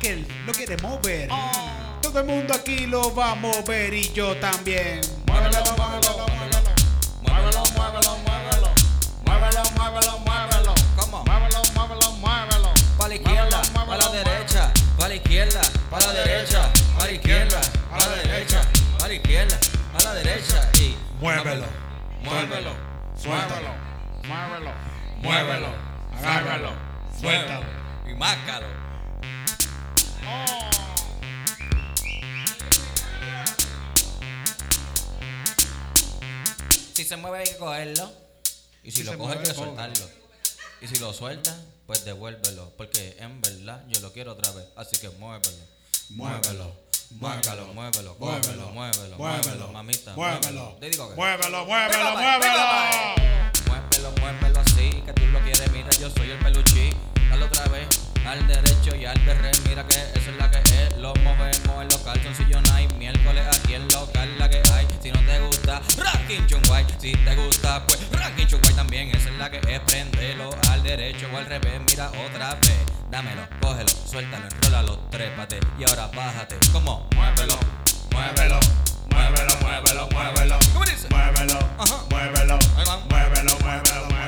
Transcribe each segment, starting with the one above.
Aquel lo quiere mover. Oh. Todo el mundo aquí lo va a mover y yo también. Muévelo, muévelo, muévelo. Muévelo, muévelo, muévelo. Muévelo, muévelo, muévelo. ¿Cómo? Muévelo, muévelo, muévelo. Para la izquierda, Muévelo, para la muévelo, derecha, para la izquierda, para la derecha, para la izquierda, para la derecha, para la izquierda, para la derecha y Muévelo. muévelo, Suéltalo. Muévelo. Muévelo. Agárralo. Suéltalo. y máscalo. Si se mueve hay que cogerlo y si, Si lo coge hay que soltarlo. Y si lo suelta, pues devuélvelo, porque en verdad yo lo quiero otra vez, así que muévelo. Muévelo, muévelo, muévelo, muévelo, muévelo, muévelo, mamita, Muévelo. Te digo que Muévelo, muévelo, muévelo. venga, Muévelo, muévelo así, que tú lo quieres. Mira, yo soy el peluchín. Dale otra vez al derecho y al perre. Mira que esa es la que es. Lo movemos en los calzoncillos night. Miércoles aquí en local la que hay. Si no te gusta, Ranking Chungway. Si te gusta, pues Ranking Chungway también. Esa es la que es. Prendelo al derecho o al revés. Mira otra vez. Dámelo, cógelo, suéltalo, enrólalo, trépate. Y ahora bájate. ¿Cómo? Muévelo, Muévelo. Muévelo, muévelo, muévelo. ¿Cómo dice? Muévelo. Ajá. Muévelo, muévelo, muévelo. Muévelo.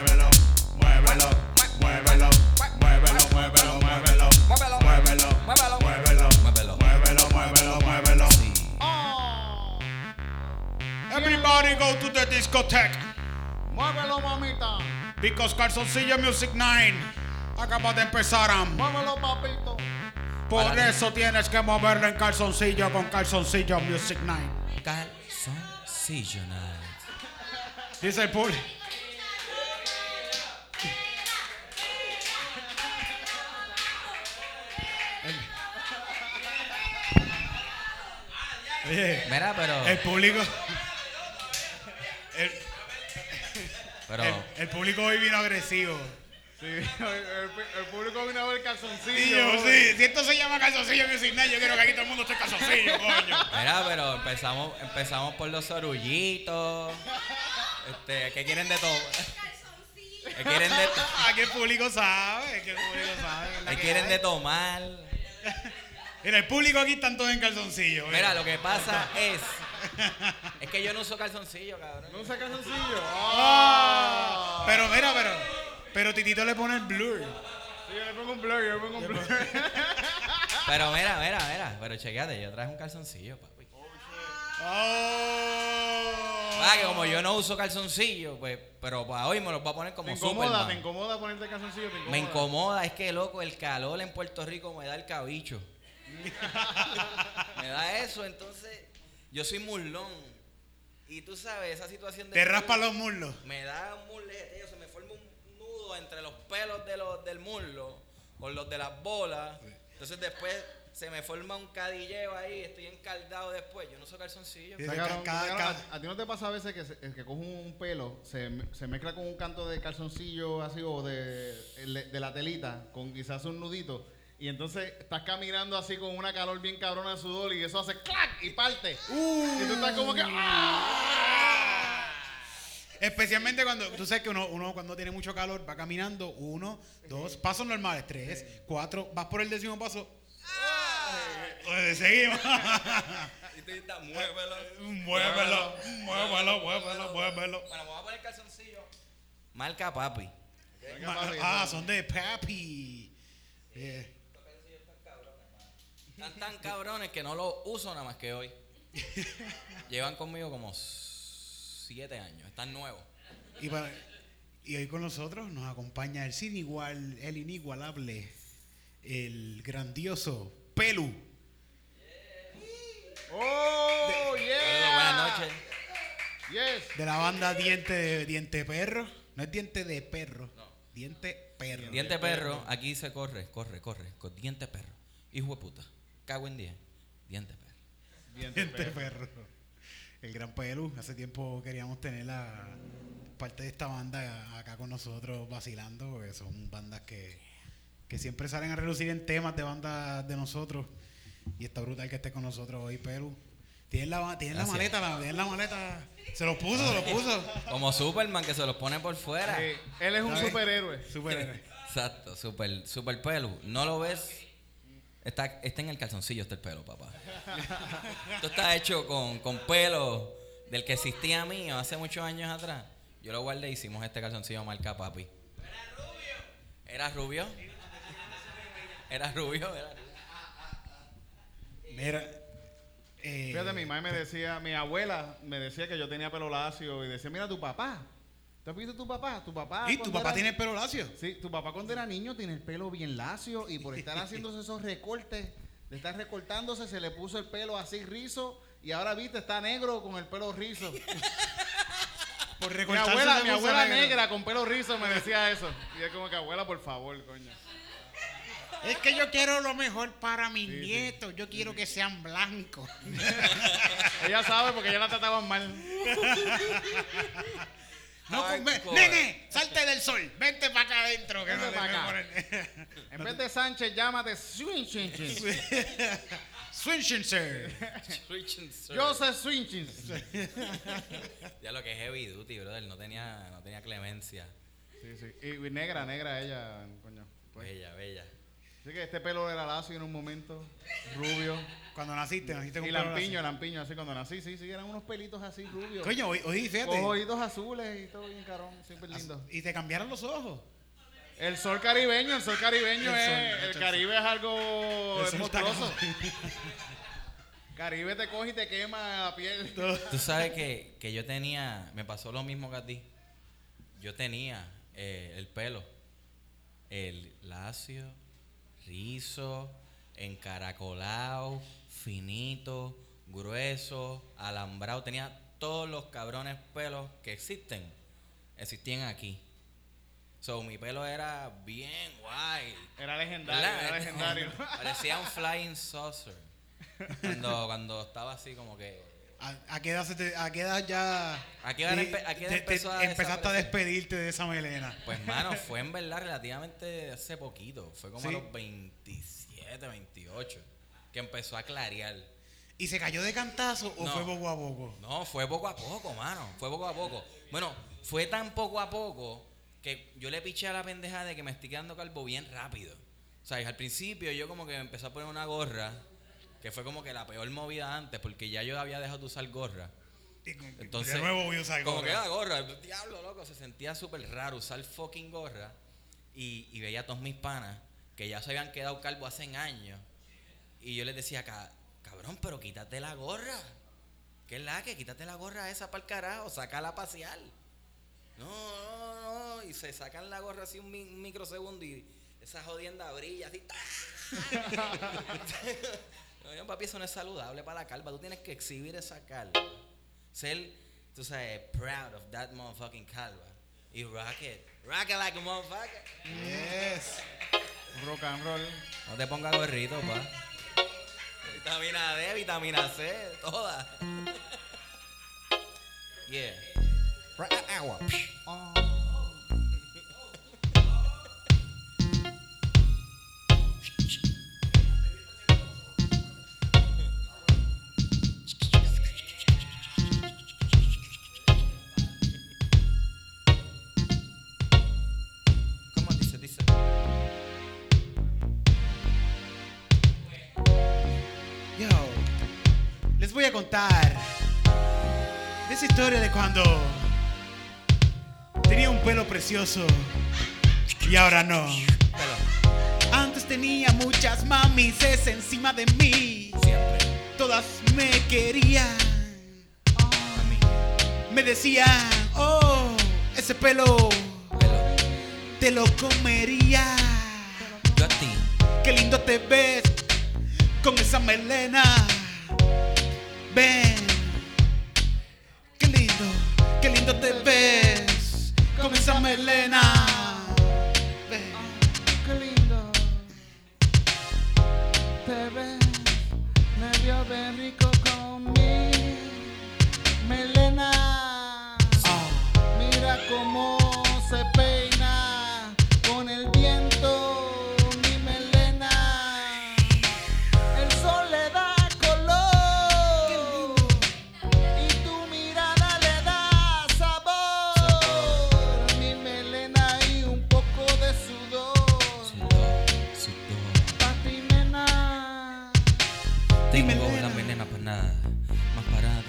Go to the discotheque. Muévelo, mamita. Because Calzoncillo Music 9 acaba de empezar. Muévelo, papito. Por Para- eso tienes que moverlo en calzoncillo con Calzoncillo Music 9. Calzoncillo night. Dice el público. Mira, pero. el público. Pero. el- el público hoy vino agresivo. Sí, el, el- el público vino a ver Sí, calzoncillo. yo, sí, si esto se llama calzoncillo 9, yo quiero que aquí todo el mundo esté calzoncillo, coño. Mira, pero empezamos, empezamos por los orullitos. Este, ¿qué quieren de todo? ¿Qué quieren de, Aquí el público sabe, aquí el público sabe. ¿verdad ¿qué que quieren de tomar? Mira, el público aquí están todos en calzoncillo. Mira, lo que pasa es. Es que yo no uso calzoncillo, cabrón. ¿No usa calzoncillo? Ah. Pero mira, pero. Pero Titito le pone el blur. Sí, yo le pongo un blur, yo le pongo un blur. Pero mira, mira, mira. Pero chequeate, yo traje un calzoncillo, papi. Oh. Ah, que como yo no uso calzoncillo, pues. Pero para hoy me los voy a poner Te como incomoda, Superman. te incomoda ponerte calzoncillo, te incomoda. Me incomoda, es que loco, el calor en Puerto Rico me da el cabicho. me da eso, entonces yo soy murlón. Y tú sabes, esa situación de. Te raspa los muslos. Me da un mulete, se me forma un nudo entre los pelos de los, del muslo con los de las bolas. Entonces después se me forma un cadilleo ahí, estoy encaldado después. Yo no soy calzoncillo. Sí. Cada- a, a ti no te pasa a veces que, se- que coge un pelo, se, se mezcla con un canto de calzoncillo así o de, de la telita con, hace un nudito. Y entonces estás caminando así con una calor bien cabrona de sudor y eso hace clac y parte. y tú estás como que. ¡ah! Especialmente cuando tú sabes que uno, uno cuando tiene mucho calor va caminando, uno, dos, pasos normales, tres, cuatro, vas por el décimo paso. Pues seguimos. Y tú dices, muévelo. muévelo, muévelo, muévelo, muévelo. Bueno, voy a poner calzoncillo. Marca papi. Ah, son de papi. Yeah. Están tan cabrones que no lo uso nada más que hoy. Llevan conmigo como siete años. Están nuevos. Y, para- y hoy con nosotros nos acompaña el sin igual, el inigualable, el grandioso Pelu. ¡Oh, yeah! Buenas noches. Yes. De la banda Diente de Diente Perro. No es Diente de Perro. No, Diente perro. Diente perro, aquí se corre, corre, corre, con diente perro. Hijo de puta. Cago en 10. Diente perro. Bien, Diente perro. perro. El gran Pelu. Hace tiempo queríamos tener la parte de esta banda acá con nosotros vacilando, porque son bandas que, que siempre salen a relucir en temas de bandas de nosotros. Y está brutal que esté con nosotros hoy, Pelu. Tienen la, tienen la maleta, la, tienen la maleta. Se los puso, se los puso. Como Superman que se los pone por fuera. Sí, él es un ¿Sabes? superhéroe. Superhéroe. Exacto, super, super pelo. ¿No lo ves? Está, está en el calzoncillo está el pelo, papá. Esto está hecho con, con pelo del que existía mío hace muchos años atrás. Yo lo guardé y hicimos este calzoncillo marca papi. ¿Era rubio? ¿Era rubio? ¿Era rubio? Mira. eh, Fíjate, mi madre me decía, mi abuela me decía que yo tenía pelo lacio y decía, mira tu papá. ¿Te has visto tu papá? Tu papá. ¿Y tu papá era- tiene el pelo lacio? Sí, tu papá cuando era niño tiene el pelo bien lacio y por estar haciéndose esos recortes, de estar recortándose, se le puso el pelo así rizo y ahora viste, está negro con el pelo rizo. Por Mi recortarse abuela, mi abuela negro. negra con pelo rizo me decía eso. Y es como que abuela, por favor, coño. Es que yo quiero lo mejor para mis nietos. Yo quiero que sean blancos. Ella sabe porque ya la trataban mal. No, coño. nene, salte del sol. Vente para acá adentro. Que no te acá. En vez de Sánchez, llámate Swinchins. Swinchensir. Yo soy Swinchins. Ya lo que es heavy duty, brother. No tenía, no tenía clemencia. Sí, sí. Y, y negra, negra ella, coño. Pues. Bella, bella. Así que este pelo era lacio en un momento, rubio. Cuando naciste, naciste con Y pelo lampiño, lacio. lampiño, así cuando nací, sí, sí, eran unos pelitos así rubios. Coño, hoy, hoy Con fíjate. ojitos azules y todo bien carón, súper lindo. Y te cambiaron los ojos. El sol caribeño, el sol caribeño El sol, es. El el Caribe es algo El monstruoso. Caribe te coge y te quema la piel. Tú sabes que, que yo tenía, me pasó lo mismo que a ti. Yo tenía eh, el pelo, el lacio, rizo, encaracolado, finito, grueso, alambrado. Tenía todos los cabrones pelos que existen, existían aquí. So, mi pelo era bien guay. Era legendario, ¿Verdad? era legendario. Parecía un flying saucer. Cuando, cuando estaba así como que... ¿A, a qué edad, se te- a qué edad ya ¿A qué edad te- empe- a qué edad te- te- empezó a empezaste a despedirte de esa melena? Pues, mano, fue en verdad relativamente hace poquito. Fue como Sí. a los 27, 28. Que empezó a clarear. ¿Y se cayó de cantazo o No. fue poco a poco? No, fue poco a poco, mano. Fue poco a poco. Bueno, fue tan poco a poco que yo le piché a la pendeja de que me estoy quedando calvo bien rápido. O sea, al principio yo como que me empecé a poner una gorra, que fue como que la peor movida antes, porque ya yo había dejado de usar gorra. Entonces, de nuevo voy a usar como gorra. que la gorra, diablo, loco, se sentía súper raro usar fucking gorra. Y, y veía a todos mis panas que ya se habían quedado calvos hace años. Y yo les decía, "Ca- cabrón, pero quítate la gorra. ¿Qué es la que? Quítate la gorra esa para el carajo, sácala a pasear. No, no, no. Y se sacan la gorra así un, mi- un microsegundo y esa jodienda brilla así. No, papi, eso no es saludable para la calva. Tú tienes que exhibir esa calva. Ser, tú sabes, proud of that motherfucking calva. Y rock it. Rock it like a motherfucker. Yes. Rock and roll. No te pongas gorrito, pa. Vitamina D, vitamina C, todas. yeah. Agua. ¿Cómo contar esa historia de cuando tenía un pelo precioso y ahora no. Antes tenía muchas mamis encima de mí, Siempre. todas me querían. Me decían, oh, ese pelo Pelo. te lo comería. Yo a ti. Qué lindo te ves con esa melena. Ven. Qué lindo, qué lindo te ves con esa melena.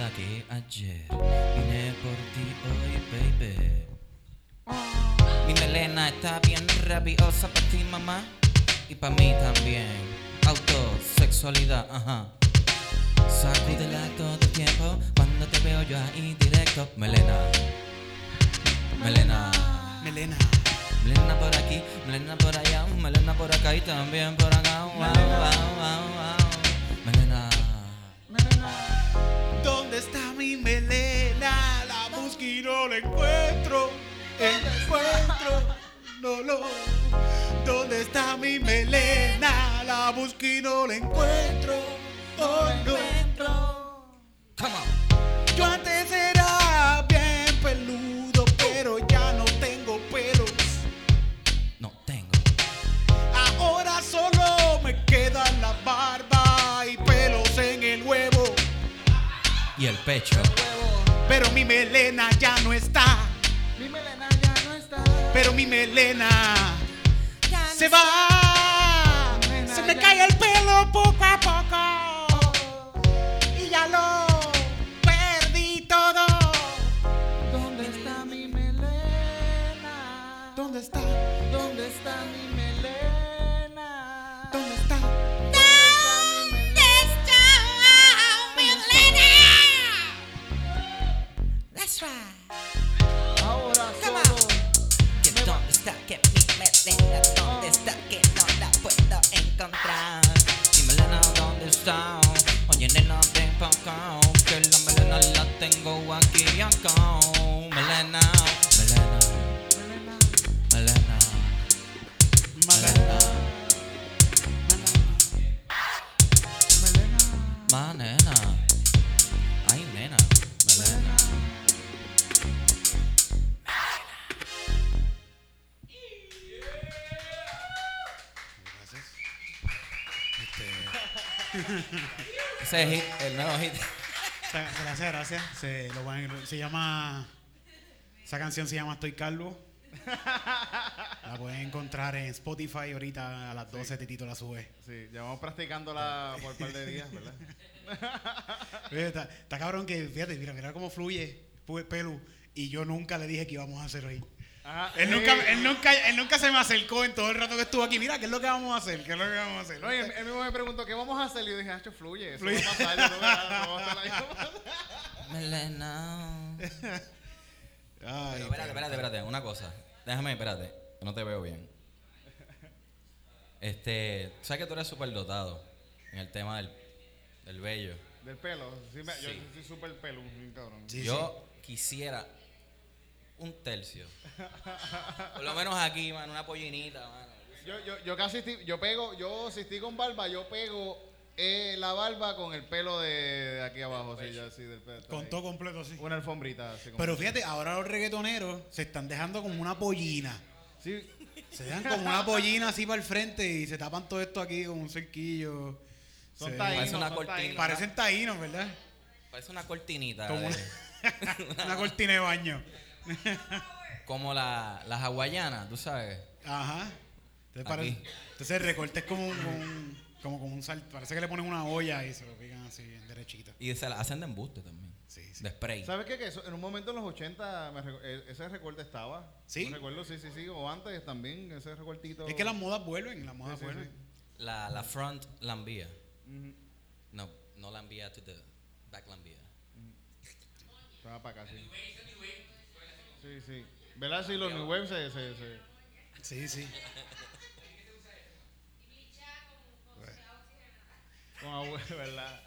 Aquí ayer, vine por ti hoy, baby. Mi melena está bien rabiosa para ti, mamá. Y para mí también. Autosexualidad, ajá. Sacúdela todo el tiempo cuando te veo yo ahí directo. Melena. Melena. Melena. Melena por aquí, melena por allá, melena por acá y también por acá. Wow, wow, wow, no la encuentro. Encuentro. No lo. ¿Dónde está mi melena? La busco y no la encuentro. Oh, no. Come on. Yo antes era bien peludo, pero ya no tengo pelos. No tengo. Ahora solo me queda la barba y pelos en el huevo. Y el pecho. Pero mi melena ya no está. Mi melena ya no está. Pero mi melena se va. Se me cae el pelo poco a poco. Ma nena, ay nena, melena. Gracias. Ese es hit, el nuevo hit. Este, gracias, gracias. Se, lo van se llama. Esa canción se llama Estoy Calvo. La pueden encontrar en Spotify ahorita a las 12 Titito la sube. Sí, llevamos practicándola por un par de días, ¿verdad? Oye, Está, está cabrón que, fíjate, mira, mira cómo fluye Pelu. Y yo nunca le dije que íbamos a hacer hoy. Ajá, Él sí. nunca, él, nunca, él nunca se me acercó en todo el rato que estuvo aquí. Mira, ¿qué es lo que vamos a hacer? ¿Qué es lo que vamos a hacer? No, y él, él mismo me preguntó, ¿qué vamos a hacer? Y yo dije, Hacho, fluye. Eso Fluye. va a pasar. No no. Melena. Ay, Pero espérate, espérate, espérate, una cosa. Déjame, espérate, no te veo bien. Este, sabes que tú eres súper dotado en el tema del, del vello. Del pelo. Sí, me- Yo Sí. soy súper pelo, bien cabrón. Sí, Yo quisiera un tercio. Por lo menos aquí, mano, una pollinita, mano. Yo, yo, yo casi estoy, yo pego, yo si estoy con barba, yo pego eh, la barba con el pelo de, de aquí abajo, sí, ya, sí, del pelo. Con ahí. todo completo, sí. Una alfombrita, así como. Pero fíjate, ahora los reggaetoneros se están dejando como una pollina. Sí, Se dejan como una pollina así para el frente y se tapan todo esto aquí con un cerquillo. son Se- taínos, Parece una son cortina. taínos. Parecen taínos, ¿verdad? Parece una cortinita. Como de- una, una cortina de baño. como la, la hawaiana, tú sabes. Ajá. Entonces, pare- Aquí. entonces el recorte es como un, como un- como, como un sal. Parece que le ponen una olla y se lo pican así, bien derechito. Y se la hacen de embuste también. Sí, sí. De spray. ¿Sabes qué? Que eso, en un momento en los 80 me eh, ese recorte estaba. ¿Sí? No recuerdo, sí, sí, sí. O antes también, ese recortito. Es que las modas vuelven, las modas Sí, sí, vuelven. La, la front lambía. Ujú. No, no lambía to the back lambía. Estaba para acá, sí. Sí, sí. ¿Verdad? Sí, los New Wave se, se, se- Sí, sí. Con abue- ¿verdad?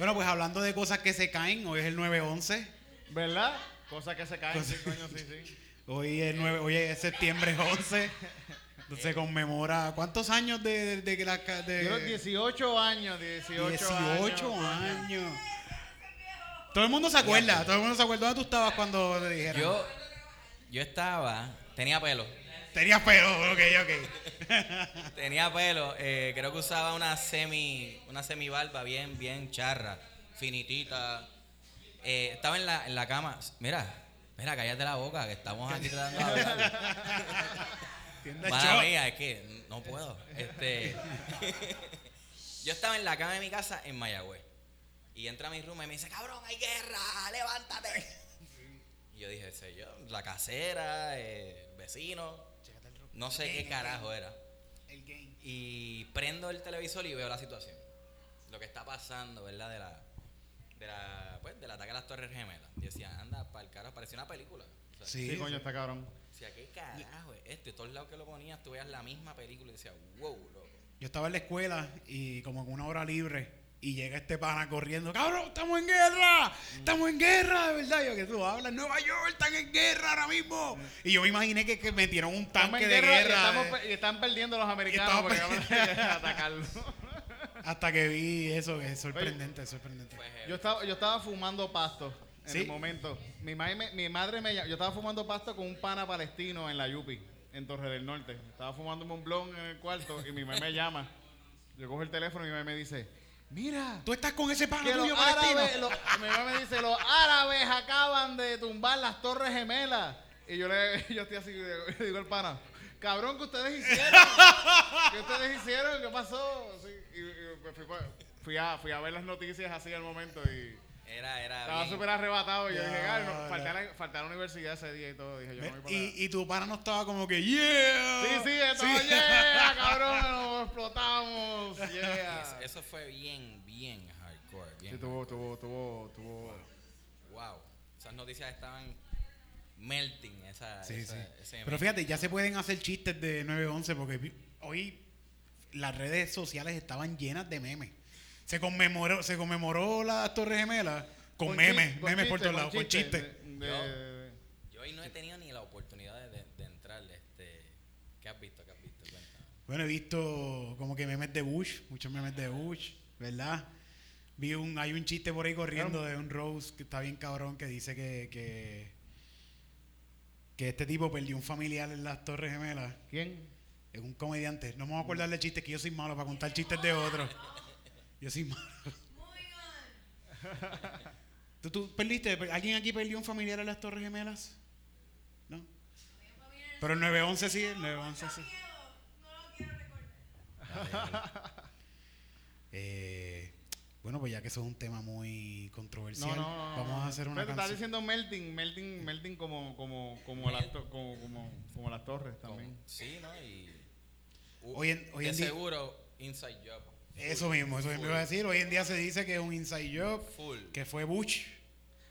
Bueno, pues hablando de cosas que se caen, hoy es el 9-11. ¿Verdad? Cosas que se caen, Cosa- sí, coño, sí, sí. Hoy es, 9, hoy es septiembre 11. Se conmemora. ¿Cuántos años de, de, de que la. ca- De, Yo, 18 años, 18, 18 años. años. Todo el mundo se acuerda, todo el mundo se acuerda. ¿Dónde tú estabas cuando te dijeron? Yo, yo estaba, tenía pelo. Tenías pelo, ok, ok. Tenía pelo, eh, creo que usaba una semi, una semi barba bien, bien charra, finitita. Eh, estaba en la, en la cama. Mira, mira, cállate la boca, que estamos aquí tratando de hablar. Shop. mía, es que no puedo. Este, yo estaba en la cama de mi casa en Mayagüez. Y entra a mi room y me dice, cabrón, hay guerra, levántate. Y yo dije, sé yo, la casera, eh, el vecino, No sé El qué game, carajo era. El game. Y prendo el televisor y veo la situación. Lo que está pasando, ¿verdad? De la, de la, pues, del ataque a las Torres Gemelas. Y decía, anda, para el carajo, parecía una película. O sea, Sí, Sí, coño, está cabrón. Decía, ¿qué carajo es esto? Y todos lados que lo ponías, tú veías la misma película y decía, wow, loco. Yo estaba en la escuela y como con una hora libre y llega este pana corriendo, cabrón, estamos en guerra, estamos en guerra, de verdad. Yo que tú hablas, Nueva York están en guerra ahora mismo. Y yo me imaginé que, que metieron un tanque de guerra, y, guerra. estamos eh, y están perdiendo los americanos porque van a atacarlo. hasta que vi eso, es sorprendente, sorprendente. Yo estaba, yo estaba fumando pasto en ¿Sí? el momento. Mi, madre me- mi madre me. Yo estaba fumando pasto con un pana palestino en la Yupi, en Torre del Norte. Estaba fumándome un blon en el cuarto y mi mamá me llama. Yo cojo el teléfono y mi mamá me dice: Mira, Tú estás con ese pana que los tuyo palestino. árabes, los- mi mamá me dice: Los árabes acaban de tumbar las Torres Gemelas. Y yo le yo estoy así, le digo al pana. Cabrón, ¿qué ustedes hicieron? ¿Qué ustedes hicieron? ¿Qué pasó? Sí, y, y me fui, fui a, fui a ver las noticias así al momento y Era, era. estaba súper arrebatado. Y yo dije, "Ay, no, ya. falté, a la, falté a la universidad ese día y todo. Dije, yo no voy para allá". y, y tu pana no estaba como que, yeah. Sí, sí, esto, yeah, cabrón, nos explotamos, yeah. Eso, eso fue bien, bien hardcore. Bien Sí, tuvo, tuvo, tuvo, tuvo. Wow. Esas noticias estaban melting. Esa, Sí, esa- sí. ese Pero fíjate, ya se pueden hacer chistes de 9-11 porque hoy las redes sociales estaban llenas de memes. Se conmemoró, se conmemoró las Torres Gemelas con, memes, con memes por chiste, todos lados, con chiste chistes. Yo hoy no he tenido ni la oportunidad de, de, entrar. Este, ¿Qué has visto? ¿Qué has visto? Cuéntame. Bueno, he visto como que memes de Bush, muchos memes de Bush, ¿verdad? Vi un, hay un chiste por ahí corriendo de un Rose que está bien cabrón que dice que, que, que este tipo perdió un familiar en las Torres Gemelas. ¿Quién? Es un comediante. No me voy a acordar de chistes, que yo soy malo para contar chistes de otros. Yo soy malo. ¿Tú, tú perdiste? ¿Alguien aquí perdió un familiar en las Torres Gemelas? ¿No? Pero el 911 sí, el 911 sí. Eh, bueno, pues ya que eso es un tema muy controversial, No, no, no. vamos a hacer una Pero estás diciendo melting, melting, melting como, como, como, las, to- como, como, como las torres también. sí, ¿no? Y. Hoy en- hoy en día- seguro, Inside Job. Eso mismo, eso mismo iba a decir. Hoy en día se dice que es un inside job, Full. que fue Bush.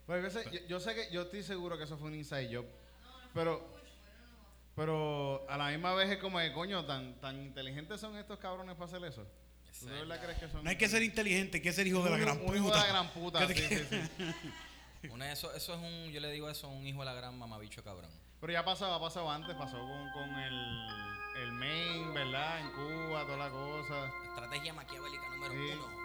Pues yo, sé, yo, yo sé que yo estoy seguro que eso fue un inside job. Pero, pero a la misma vez es como de coño, tan, tan inteligentes son estos cabrones para hacer eso. ¿Tú de verdad crees que son? No hay que ser inteligente, hay que ser hijo de la gran un puta. hijo de la gran puta, ¿Qué sí, te- sí, sí. Una, eso, eso es un. Yo le digo eso un hijo de la gran mamabicho cabrón. Pero ya pasaba, ha pasado antes, pasó con, con el, el main, ¿verdad? En Cuba, toda la cosa. Estrategia maquiavélica número Sí. uno.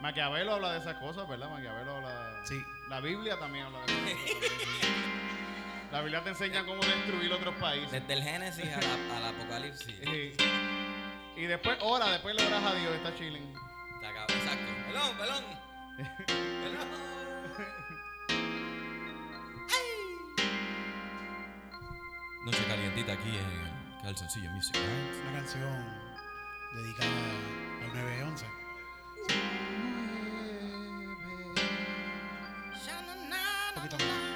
Maquiavelo habla de esas cosas, ¿verdad? Maquiavelo habla... Sí. La Biblia también habla de esas cosas. La Biblia te enseña cómo destruir otros países. Desde el Génesis a la- al Apocalipsis. Sí. Y después ora, después le oras a Dios, está chilling. Está cabrón. Exacto. Pelón, pelón. pelón. Noche calientita aquí en Calzoncillo Music Night. Una canción dedicada al 911. Un poquito más.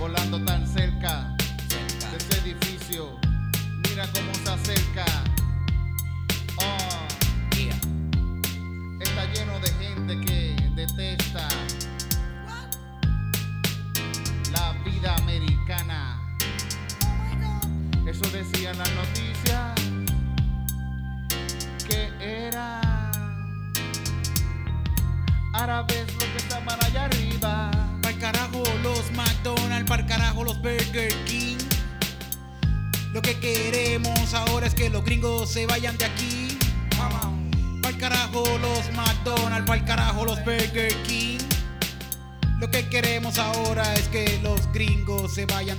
volando gringos se vayan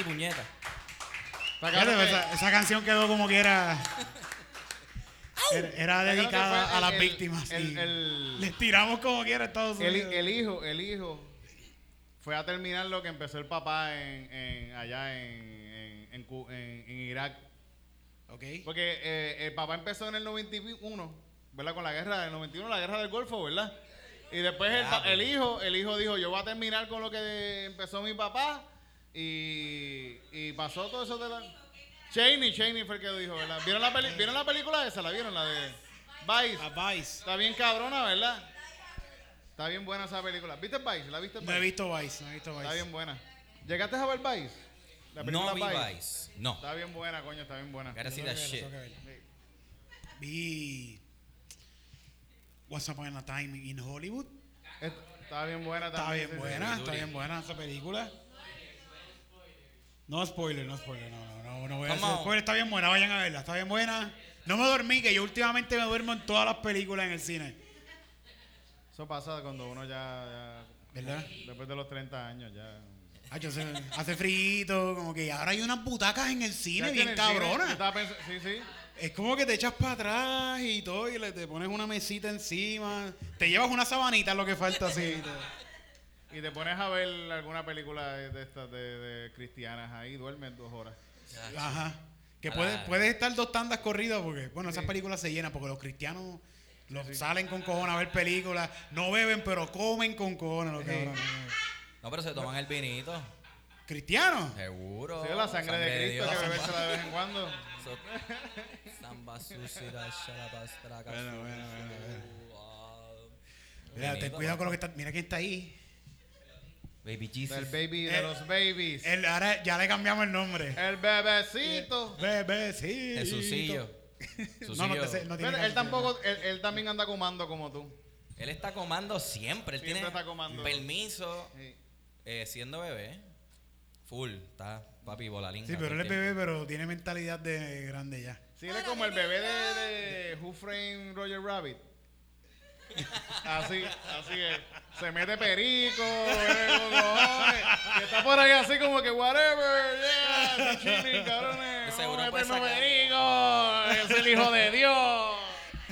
aquí, puñeta. Fíjate, que- esa, esa canción quedó como que era. Dedicada a las el- víctimas. el- y el- les tiramos como quiera a Estados El, Unidos. el hijo, el hijo fue a terminar lo que empezó el papá en, en- allá en, en, en Cu- en- en Irak. Porque eh, el papá empezó en el 91, ¿verdad? Con la guerra del 91, la guerra del Golfo, ¿verdad? Y después el hijo, el hijo dijo, yo voy a terminar con lo que empezó mi papá. Y, y pasó todo eso de la... Cheney, Cheney fue el que lo dijo, ¿verdad? ¿Vieron la, peli- ¿Vieron la película esa? ¿La vieron? La de Vice. A Vice. Está bien cabrona, ¿verdad? Está bien buena esa película. ¿Viste Vice? ¿La viste No he visto Vice. No he visto Vice. Está bien buena. ¿Llegaste a ver Vice? La No vi Vice. No. Está bien buena, coño, está bien buena. Gotta see that shit. Vi. Once Upon a Time in Hollywood. Es- Está bien buena Está también. bien sí, sí, buena, está bien buena esa película. No spoiler, no spoiler, no, no, no, no voy a hacer spoiler, está bien buena, vayan a verla, está bien buena. No me dormí, que yo últimamente me duermo en todas las películas en el cine. Eso pasa cuando uno ya, ya- ¿Verdad? Después de los 30 años ya... Ay, yo sé, hace frito, como que ahora hay unas butacas en el cine bien cabronas. Sí, sí. Es como que te echas para atrás y todo, y le te pones una mesita encima. Te llevas una sabanita, lo que falta así. Y te pones a ver alguna película de estas de, de cristianas ahí, duermes dos horas. Ajá. Que puedes, puedes estar dos tandas corridas porque, bueno, esas películas se llenan porque los cristianos los salen con cojones a ver películas, no beben, pero comen con cojones los cabrones. No, pero se toman el vinito. ¿Cristianos? Seguro. Sí, la sangre, de Cristo, Dios. que bebérsela de vez en cuando. So- Samba suicida, shalabastra, Bueno, bueno, bueno, Ah, Mira, ten cuidado con lo que está. Mira quién está ahí. Baby Jesus. Del baby, de Eh, los babies. Él, ahora ya le cambiamos el nombre. El bebecito. Bebecito. Jesucillo. No, no, te Sucillo. sé, no tiene Pero él tampoco, él, él también anda comando como tú. Él está comando siempre. Él Siempre tiene está comando. permiso Sí. eh, siendo bebé. Full. Está papi bolalín. Sí, pero él es bebé, pero tiene mentalidad de grande ya. Sí, él es como el bebé de, de Who Framed Roger Rabbit. Así, así es. Se mete perico, cojones, y está por ahí así como que whatever, yeah, chilling, cabrones. De seguro puede sacar- perico, es el hijo de Dios.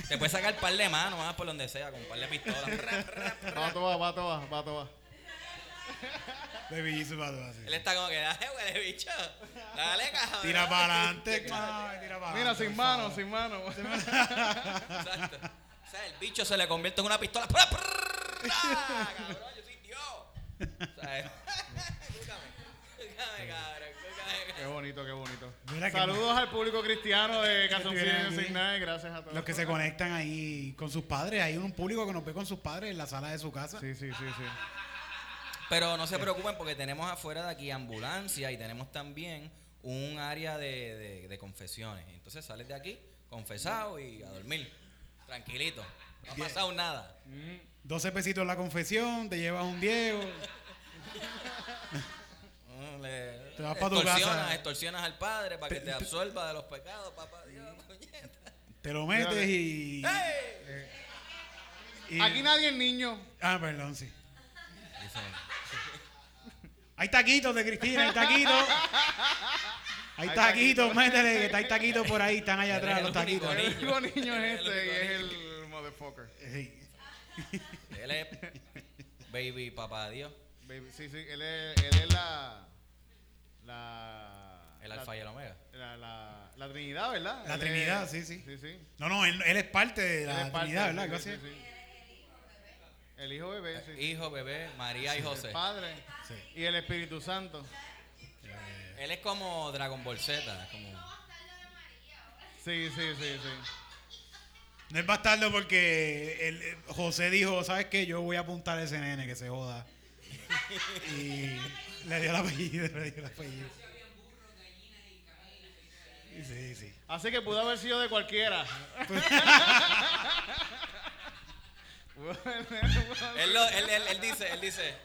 Te puede sacar par de manos, más por donde sea, con un par de pistolas. Rap, rap, rap. Va, toa, va, toa, va, toa. Baby Jesus va a así. Él está como que, dale, huele bicho. Dale, cabrón. Tira para adelante, tira para Mira, sin mano, sin mano. Exacto. Sea, el bicho se le convierte en una pistola. ¡Prr, prr! ¡Ah, cabrón, yo soy Dios. O sea, escúchame, escúchame, cabrón, Qué bonito, qué bonito. Mira que- Saludos al público cristiano de Calzoncillo Night. Gracias a todos. Los que se conectan ahí con sus padres. Hay un público que nos ve con sus padres en la sala de su casa. Sí, sí, sí, sí. Pero no se preocupen porque tenemos afuera de aquí ambulancia y tenemos también un área de, de- de confesiones. Entonces sales de aquí confesado y a dormir. Tranquilito. No ha pasado nada. 12 pesitos la confesión, te llevas un Diego. Mm, le- Te vas pa' tu extorsionas, casa. extorsionas al padre para que te absuelva de los pecados, papá Dios, puñeta. Te lo metes y, ¡Ey! y- Aquí nadie es niño. Ah, perdón, sí. Hay taquitos de Cristina, hay taquitos. Hay taquitos, métele, que hay taquitos por ahí, están allá atrás los taquitos. El único niño es El este y es el motherfucker. Él es baby papá Dios, Baby, sí, sí, él es, él es la. La. el la- alfa y el omega. La, la, la Trinidad, ¿verdad? La Él Trinidad, es- sí, sí. Sí, sí. No, no, él, él es parte de la parte, Trinidad, ¿verdad? sí. El hijo bebé, sí. Hijo, bebé, María y José. El Padre Sí. y el Espíritu Santo. Él es como Dragon Ball Z. es como- Sí, sí, sí, sí. No es bastardo porque el, José dijo, ¿sabes qué? Yo voy a apuntar a ese nene que se joda. y le dio el apellido, le dio el apellido. Sí, sí. Así que pudo haber sido de cualquiera. Él, lo- él, él, él dice, él dice,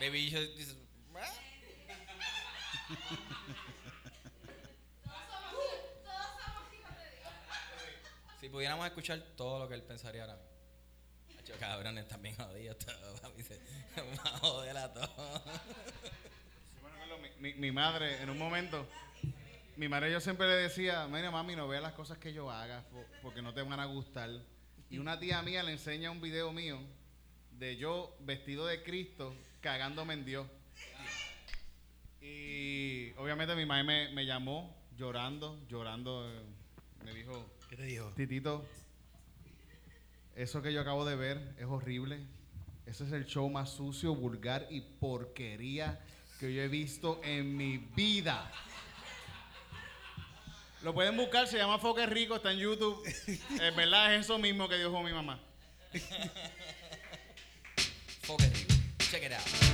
baby, yo dice, "¿Ah?". Si pudiéramos escuchar todo lo que él pensaría ahora mismo. Cabrones, también Carlos, mi, madre, en un momento, mi madre yo siempre le decía, mira mami, no veas las cosas que yo haga po- porque no te van a gustar. Y una tía mía le enseña un video mío de yo vestido de Cristo cagándome en Dios. Y obviamente mi madre me, me llamó llorando, llorando. eh, Me dijo, ¿Qué te dijo? Titito, eso que yo acabo de ver es horrible. Ese es el show más sucio, vulgar y porquería que yo he visto en mi vida. Lo pueden buscar, se llama Foque Rico, está en YouTube. Es verdad, es eso mismo que dijo mi mamá. It, rico. Check it out.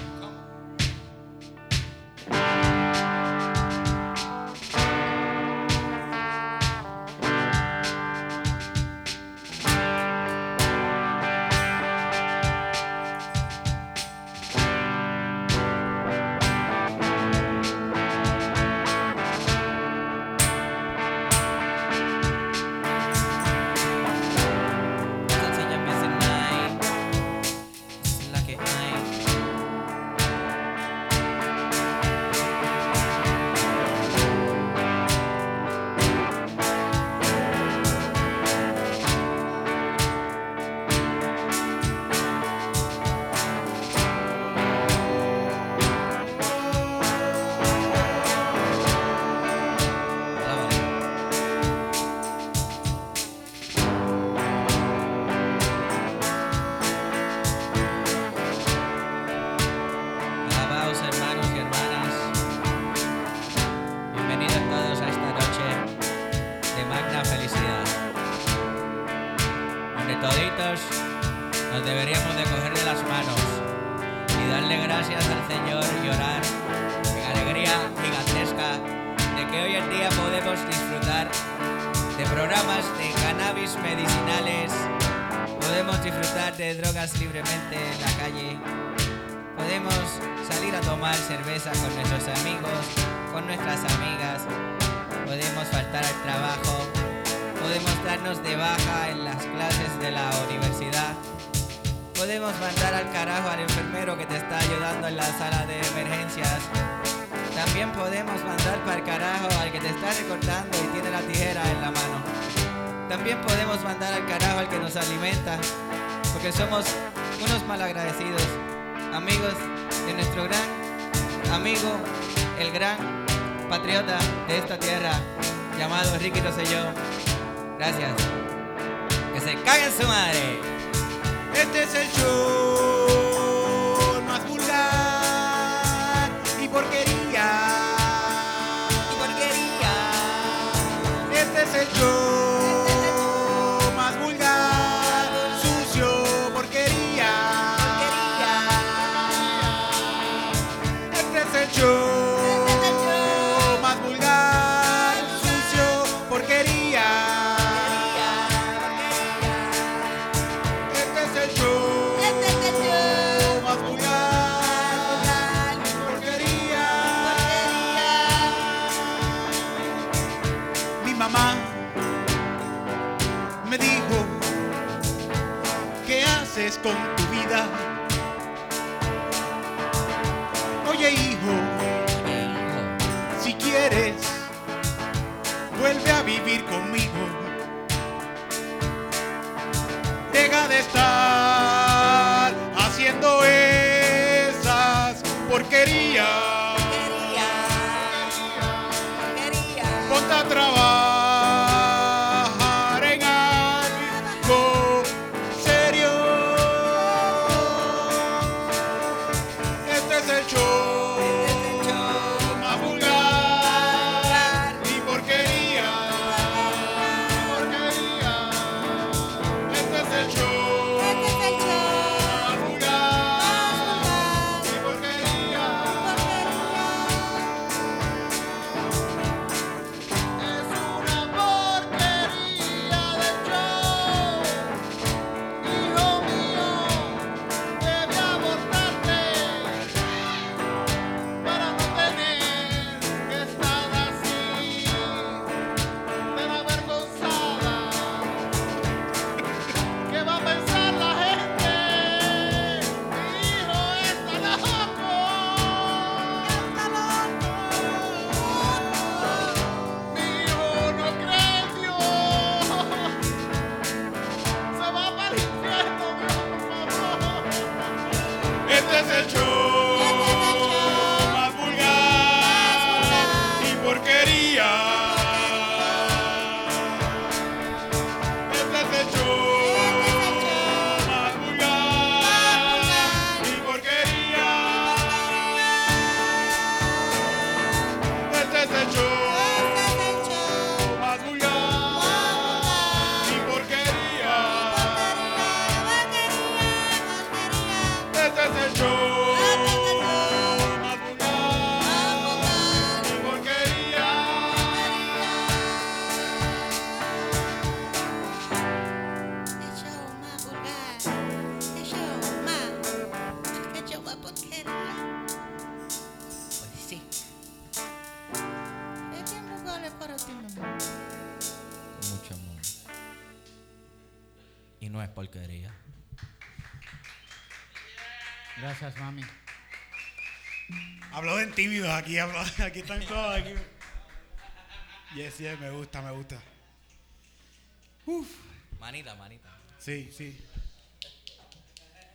Come on. Sencilla medicinales, podemos disfrutar de drogas libremente en la calle, Podemos salir a tomar cerveza con nuestros amigos, con nuestras amigas. Podemos faltar al trabajo. Podemos darnos de baja en las clases de la universidad. Podemos mandar al carajo al enfermero que te está ayudando en la sala de emergencias. También podemos mandar para el carajo al que te está recortando y tiene la tijera en la mano. También podemos mandar al carajo al que nos alimenta, porque somos unos malagradecidos. amigos de nuestro gran amigo, el gran patriota de esta tierra, llamado Ricky Rosselló. Gracias. Que se caguen su madre. Este es el show más vulgar y porquería. Y porquería. Este es el show estar haciendo esas porquerías. No es porquería. Gracias, mami. Habló de tímidos aquí, aquí están todos aquí. Yes, yes, me gusta, me gusta. Uf. Manita, manita. Sí, sí.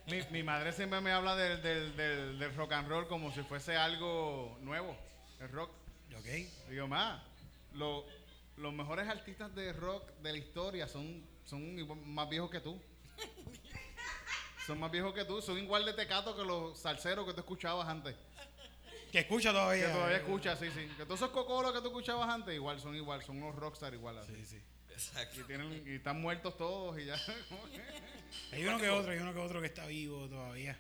Mi, mi madre siempre me habla del, del, del, del rock and roll como si fuese algo nuevo, el rock. Ok. Digo, ma, lo- los mejores artistas de rock de la historia son, son igual- más viejos que tú. Son más viejos que tú, son igual de tecatos que los salseros que tú escuchabas antes. Que escucha todavía. Que todavía escuchas, sí, sí. Que todos esos cocoros que tú escuchabas antes, igual son igual, son unos rockstar igual así. Sí, sí. Exacto. Y, tienen, y están muertos todos y ya. Hay uno que otro, hay uno que otro que está vivo todavía.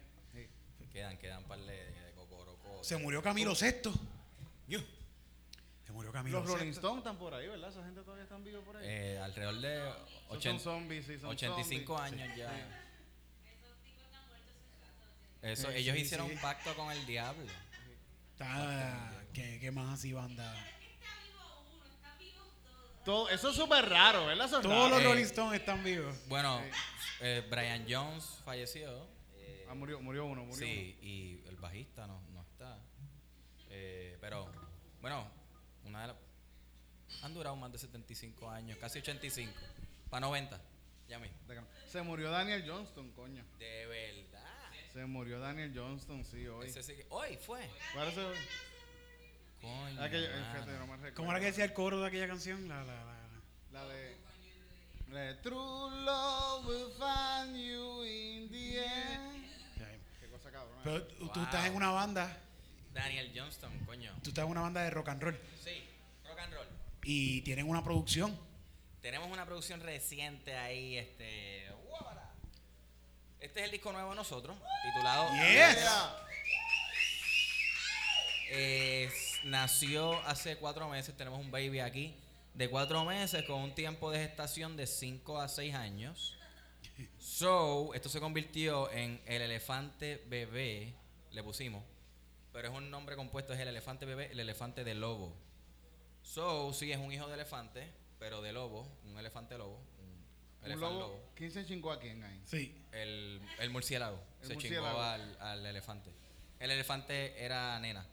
Quedan, quedan par de, de cocorocos. Se murió Camilo Sexto. Murió Camilo Los Rolling. Stones están por ahí, ¿verdad? Esa gente todavía están vivos por ahí. Eh, alrededor de Esos son 80 zombies, sí, son 85 zombies. años ya. Eso, ellos sí, hicieron sí. un pacto con el diablo. Está, ¿qué, ¿Qué más así banda? Todo, eso es súper raro, ¿verdad? Eso es Todos raro. los Eh, Rolling Stones están vivos. Bueno, eh, Brian Jones falleció. eh, Ah, murió, murió uno, murió sí, y el bajista no, no está. Eh, pero, bueno, una de las. Han durado más de 75 años, casi 85. Para 90. Ya uno. Se murió Daniel Johnston, coño. De verdad. Se murió Daniel Johnston, sí, hoy. Ese sí que- Hoy fue. Parece. Coño. Que yo- mano. fíjate, no me recuerdo. ¿Cómo era que decía el coro de aquella canción? La, la, la, la. La de. La de True Love will find you in the end. Qué cosa cabrón. Pero tú, tú Wow. estás en una banda, Daniel Johnston, coño. tú estás en una banda de rock and roll Sí, rock and roll. y tienen una producción. Tenemos una producción reciente ahí, este. Este es el disco nuevo de nosotros, titulado. Yes. Eh, nació hace cuatro meses, tenemos un baby aquí de cuatro meses con un tiempo de gestación de cinco a seis años. So, esto se convirtió en el elefante bebé, le pusimos, pero es un nombre compuesto, es el elefante bebé, el elefante de lobo. So, sí, es un hijo de elefante, pero de lobo, un elefante lobo, un Un elefante lobo. lobo. ¿Quién se chingó a quién ahí? Sí. El, el murciélago El se murciélago. chingó al, al elefante. El elefante era nena.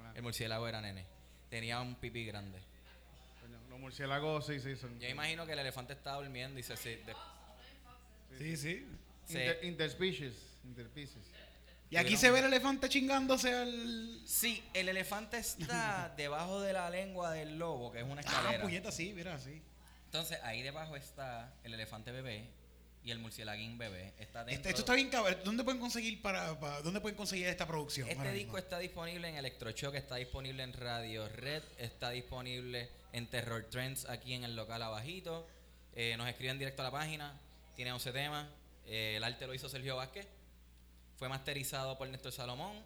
Ah, El murciélago era nene. Tenía un pipí grande. Los murciélagos, sí, sí, son. Yo imagino que el elefante estaba durmiendo y se... se- de- Sí, sí. Inter- interspecies. Interspecies. Y aquí se ve el elefante chingándose al. sí, el elefante está debajo de la lengua del lobo, que es una Ah, escalera. puñeta, sí, mira, sí. Entonces, ahí debajo está el elefante bebé y el murciélaguín bebé. Está dentro Este- esto está bien cabrón. ¿Dónde pueden conseguir para, para- dónde pueden conseguir esta producción? Este disco mismo? está disponible en Electrochoc, está disponible en Radio Red, está disponible en Terror Trends aquí en el local abajito. Eh, nos escriben directo a la página, tiene 11 temas. Eh, el arte lo hizo Sergio Vázquez. Fue masterizado por Néstor Salomón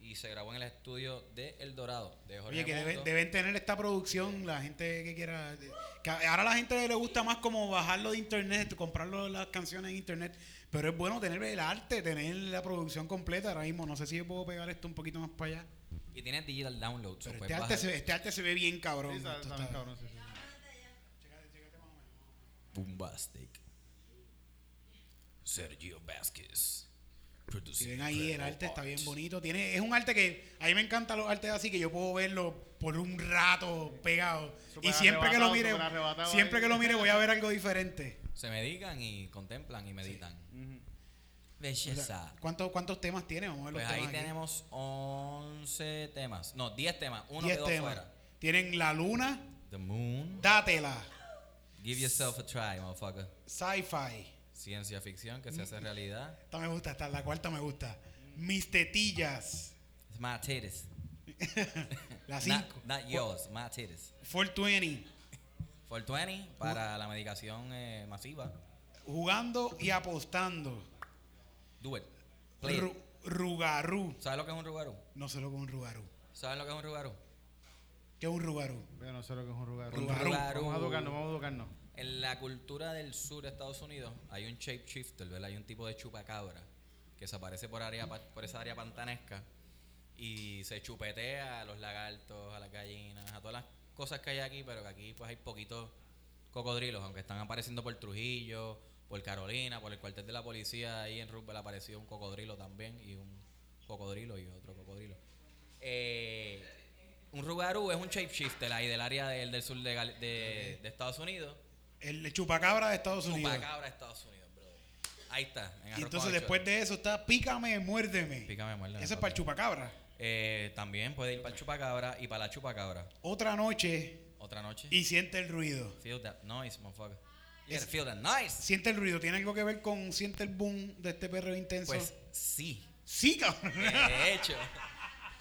y se grabó en el estudio de El Dorado, de Jorge Oye, que deben, tener esta producción la gente que quiera. Que ahora a la gente le gusta más como bajarlo de internet, comprarlo las canciones en internet. Pero es bueno tener el arte, tener la producción completa ahora mismo. No sé si yo puedo pegar esto un poquito más para allá. Y tiene digital download. Pero este arte, se, ve- este arte se ve bien cabrón. Sí, está- está cabrón, sí. Bombastic. Sergio Vázquez. Si ven ahí el arte está bien bonito. Tiene, es un arte que a mí me encantan los artes así que yo puedo verlo por un rato pegado. Y siempre que lo mire, siempre ahí. que lo mire voy a ver algo diferente. Se medican y contemplan y meditan. Belleza. ¿Cuántos, ¿Cuántos temas tiene? Vamos a ver los Pues ahí temas aquí. tenemos 11 temas. No, 10 temas. Uno 10 quedó temas. fuera. Tienen La Luna, The Moon. Dátela, Give yourself a try, motherfucker. Sci-Fi. Ciencia ficción que se hace realidad. Esta me gusta, esta, la cuarta me gusta. Mis tetillas. My titties. La Not, 5. not yours, my titties. 420. 420 para la medicación eh, masiva. Jugando y apostando. Do it. Play it. Rugarú. ¿Sabes lo que es un rugarú? No sé lo que es un rugarú. ¿Sabes lo que es un rugarú? ¿Qué es un rugarú? Yo no sé lo que es un rugarú. Rugarú. Vamos a educarnos, vamos a educarnos. En la cultura del sur de Estados Unidos hay un shapeshifter, ¿verdad? Hay un tipo de chupacabra que se aparece por, área, por esa área pantanesca y se chupetea a los lagartos, a las gallinas, a todas las cosas que hay aquí, pero que aquí pues hay poquitos cocodrilos, aunque están apareciendo por Trujillo, por Carolina, por el cuartel de la policía, ahí en Rubel apareció un cocodrilo también y un cocodrilo y otro cocodrilo. Eh, un rugarú es un shapeshifter ahí del área del, sur de, de- de Estados Unidos. El chupacabra de Estados Unidos. Chupacabra de Estados Unidos, brother. Ahí está. en Y entonces después de eso está Pícame, muérdeme. Pícame, muérdeme, Ese es para el chupacabra. Eh, también puede ir para el chupacabra y para la chupacabra. Otra noche Otra noche. y siente el ruido. Feel that noise, motherfucker. You feel that noise. Siente el ruido. ¿Tiene algo que ver con siente el boom de este perro intenso? Pues sí. sí, cabrón. De hecho,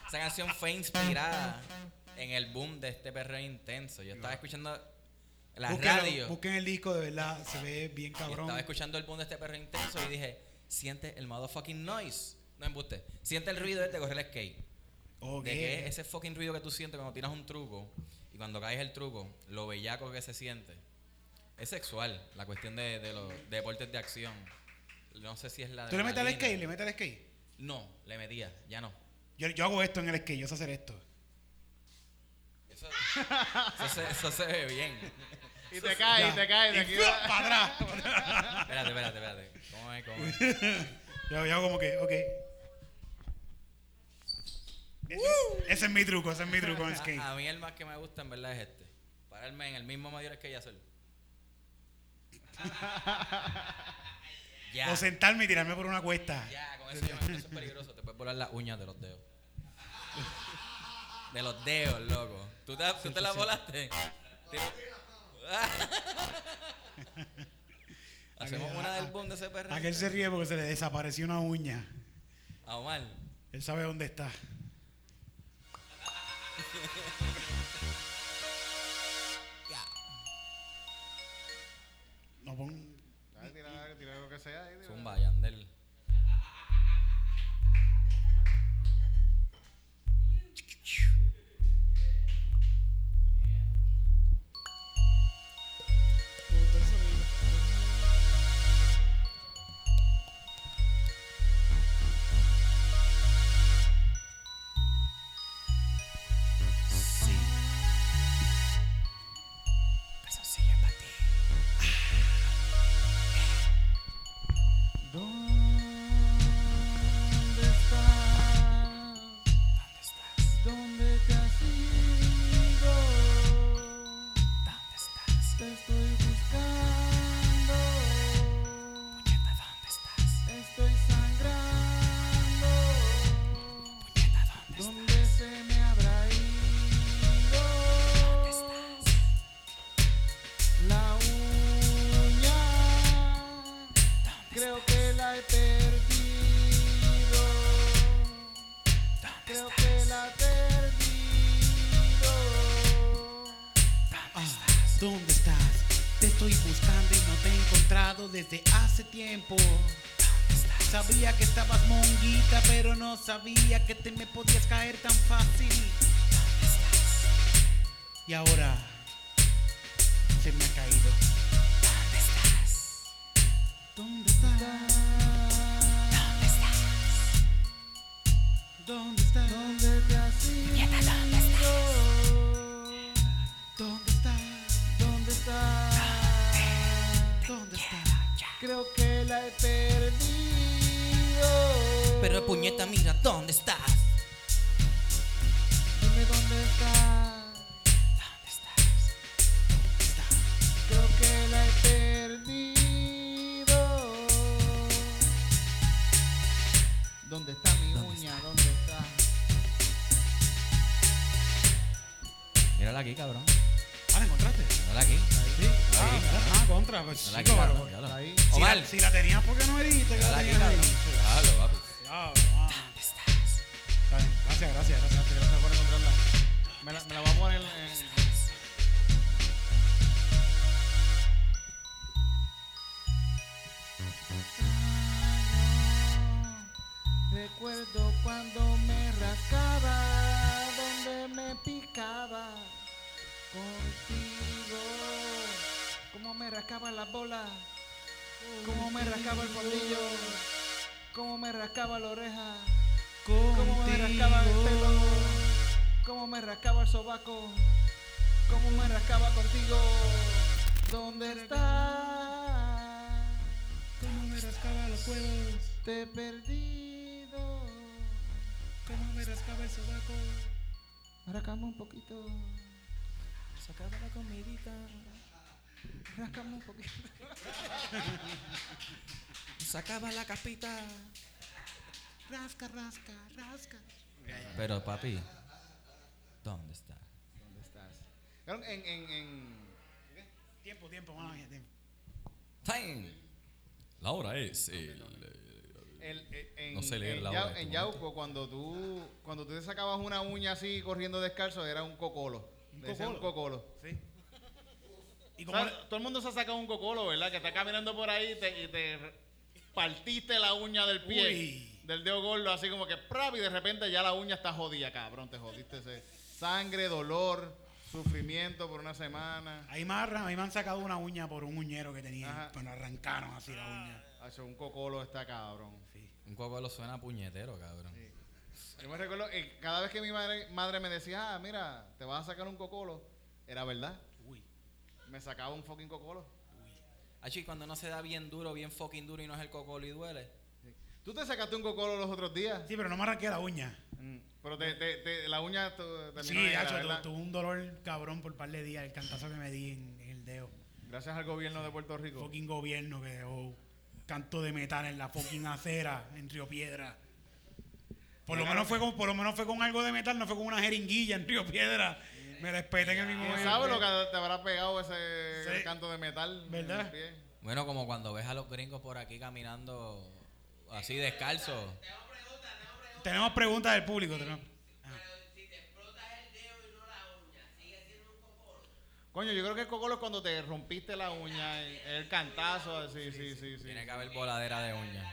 esa canción fue inspirada en el boom de este perro intenso. Yo estaba escuchando la radio. Busquen el disco, de verdad. Se ve bien y cabrón. estaba escuchando el boom de este perro intenso y dije, siente el motherfucking noise. No embuste. Siente el ruido de correr el skate. Ok. De que es ese fucking ruido que tú sientes cuando tiras un truco y cuando caes el truco, lo bellaco que se siente. Es sexual, la cuestión de, de los deportes de acción. No sé si es la ¿Tú le metes al skate? ¿Le metes al skate? No, le metía, ya no. Yo, yo hago esto en el skate. Yo sé hacer esto. Eso, eso, se, eso se ve bien. Y te caes, y te caes. De aquí va- para atrás. Espérate, espérate, espérate. ¿Cómo es? ¿Cómo es? Yo, yo como que, ok. Ese, ese es mi truco, ese es mi truco en skate. A, a mí el más que me gusta en verdad es este. Pararme en el mismo medio que ella hacer. Ya. O sentarme y tirarme por una cuesta. Ya, con eso, yo me- eso es peligroso. Te puedes volar las uñas de los dedos. De los dedos, loco. ¿Tú te, tú te la volaste? Tira- Hacemos Aquel- una del boom de ese perro. Aquel se ríe porque se le desapareció una uña. A Omar. Él sabe dónde está. No pon... Dale, tira, tira lo que sea. ahí. Zumba, Yandel. Desde hace tiempo. Sabía que estabas monguita, pero no sabía que te me podías caer tan fácil. Y ahora se me ha caído. Mira, ¿dónde estás? Recuerdo cuando me rascaba, donde me picaba contigo. Cómo me rascaba la bola, cómo me rascaba el fondillo, cómo me rascaba la oreja, cómo me rascaba el pelo, cómo me rascaba el sobaco, cómo me rascaba contigo. ¿Dónde estás? Huevos. Te he perdido. Cómo me rascaba el sobaco. Rascame un poquito. Sacaba la comidita. Rascame un poquito. Sacaba la capita. Rasca, rasca, rasca. Pero, papi, ¿dónde estás? ¿Dónde estás? En, en, en, Tiempo, tiempo, ya, tiempo. Time. La hora es el... el- el- en, No sé leer en la hora en en este Yauco, cuando tú, cuando tú te sacabas una uña así corriendo descalzo, era un cocolo. ¿Un Le decían un cocolo? Sí. ¿Y O cómo sea, le- Todo el mundo se ha sacado un cocolo, ¿verdad? Que está caminando por ahí y te, y te partiste la uña del pie, Uy. del dedo gordo, así como que ¡prap! y de repente ya la uña está jodida, cabrón. Te jodiste ese sangre, dolor, sufrimiento por una semana. Ahí me, arran- ahí me han sacado una uña por un uñero que tenía. Ajá. Pues arrancaron así la uña. Hacho, un cocolo está cabrón. Sí. Un coco lo suena puñetero, cabrón. Yo me recuerdo, eh, cada vez que mi madre, madre me decía, ah, mira, te vas a sacar un cocolo, era verdad. Uy. Me sacaba un fucking cocolo. Achi, cuando no se da bien duro, bien fucking duro y no es el cocolo y duele. ¿Tú te sacaste un cocolo los otros días? Sí, pero no me arranqué la uña. Mm, Pero te, te- te- la uña terminó Sí, tu- tuve un dolor cabrón por par de días, el cantazo que me di en, en el dedo. Gracias al gobierno de Puerto Rico. Fucking gobierno que dejó canto de metal en la fucking acera en Río Piedra. Por lo menos fue con, por lo menos fue con algo de metal, no fue con una jeringuilla en Río Piedra. Me respeté en el mismo ¿Quién momento. sabe lo que te habrá pegado ese Sí. canto de metal? ¿Verdad? en el pie? Bueno, como cuando ves a los gringos por aquí caminando así descalzos. Tenemos preguntas del público. tenemos-. Coño, yo creo que el cocolo es cuando te rompiste la uña, el, el cantazo, sí, sí, sí, sí. Tiene que haber voladera de uñas.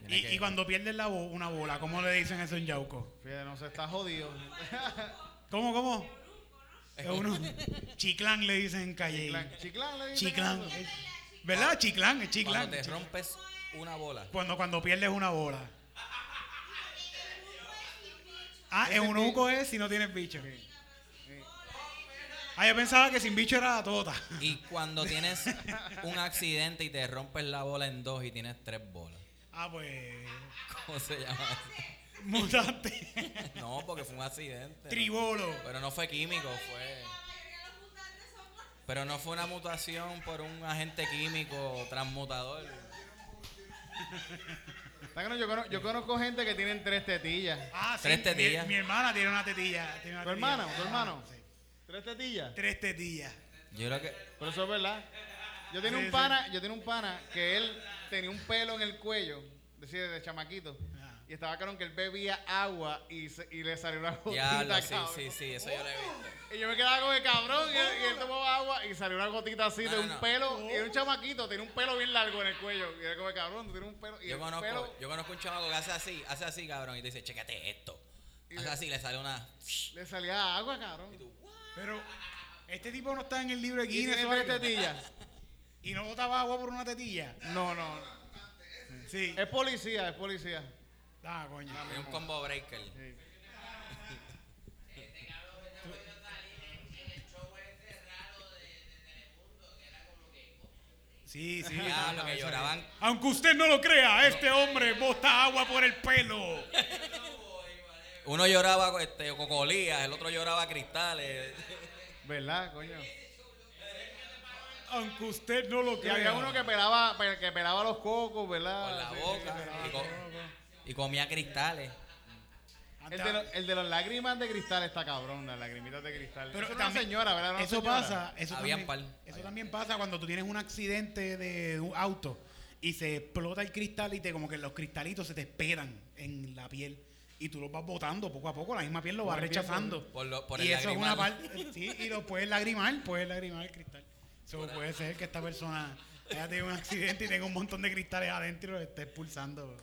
Tiene Y, que- y cuando pierdes la bo- una bola, ¿cómo le dicen eso en Yauco? Fíjate, no se está jodido. ¿Cómo, cómo? Es uno. Chiclán le dicen en Calle. Chiclán, chiclán le dicen Chiclán. ¿Verdad? Chiclán, es chiclán. Cuando te rompes una bola. Cuando, cuando pierdes una bola. Ah, Ese eunuco es si no tienes bicho. Ah, yo pensaba que sin bicho era tota. Y cuando tienes un accidente y te rompes la bola en dos y tienes tres bolas. Ah, pues. ¿Cómo se llama? Mutante. No, porque fue un accidente. Tribolo. Pero no fue químico, fue. Pero no fue una mutación por un agente químico transmutador. Yo, conozco, yo conozco gente que tienen tres tetillas. Ah, sí. Tres mi- tetillas. Mi, hermana tiene una tetilla. tiene una ¿Tu tetilla. hermano? ¿Tu hermano? Sí. ¿Tres tetillas? Tres tetillas. Yo creo que. Pero eso es verdad. Yo tenía Sí, un sí. pana, yo tenía un pana que él tenía un pelo en el cuello, decía de chamaquito. Y estaba claro que él bebía agua y, se- y le salió una gotita, Diablo, sí, cabrón. sí, sí, eso yo lo he visto. Y yo me quedaba con el cabrón y él, y él tomaba agua y salió una gotita así No, de no, un no. pelo. Y era un chamaquito, tenía un pelo bien largo en el cuello. Y era como el cabrón, tú tienes un pelo. Y Yo conozco, pelo yo conozco un chamaco que hace así, hace así, cabrón, y te dice, chécate esto. Y Hace le- así, le sale una. le salía agua, cabrón. Pero este tipo no está en el libro de Y Guinness tiene tres algo? tetillas. y no botaba agua por una tetilla. No, no. Sí. Es policía, es policía. Ah, coño. Es un combo breaker. Sí. Sí, sí. Ah, lo que eso lloraban. Aunque usted no lo crea, este hombre bota agua por el pelo. Uno lloraba este, cocolías, el otro lloraba cristales. ¿Verdad, coño? Aunque usted no lo Y crea. había uno que pelaba, pe- que pelaba los cocos, ¿verdad? Con la boca. sí, sí. Y, co- y comía cristales. El de, los, el de los lágrimas de cristal está cabrón, las lagrimitas de cristal. Pero Eso una también- señora, ¿verdad? Una eso señora. pasa, eso Habían también, par. eso también pasa cuando tú tienes un accidente de un auto y se explota el cristal y te como que los cristalitos se te esperan en la piel y tú los vas botando poco a poco, la misma piel lo va el rechazando. Por, lo, por y el eso es una parte, sí, y lo puedes lagrimar, puedes lagrimar el cristal. Eso puede ser que esta persona haya tenido un accidente y tenga un montón de cristales adentro y lo esté expulsando.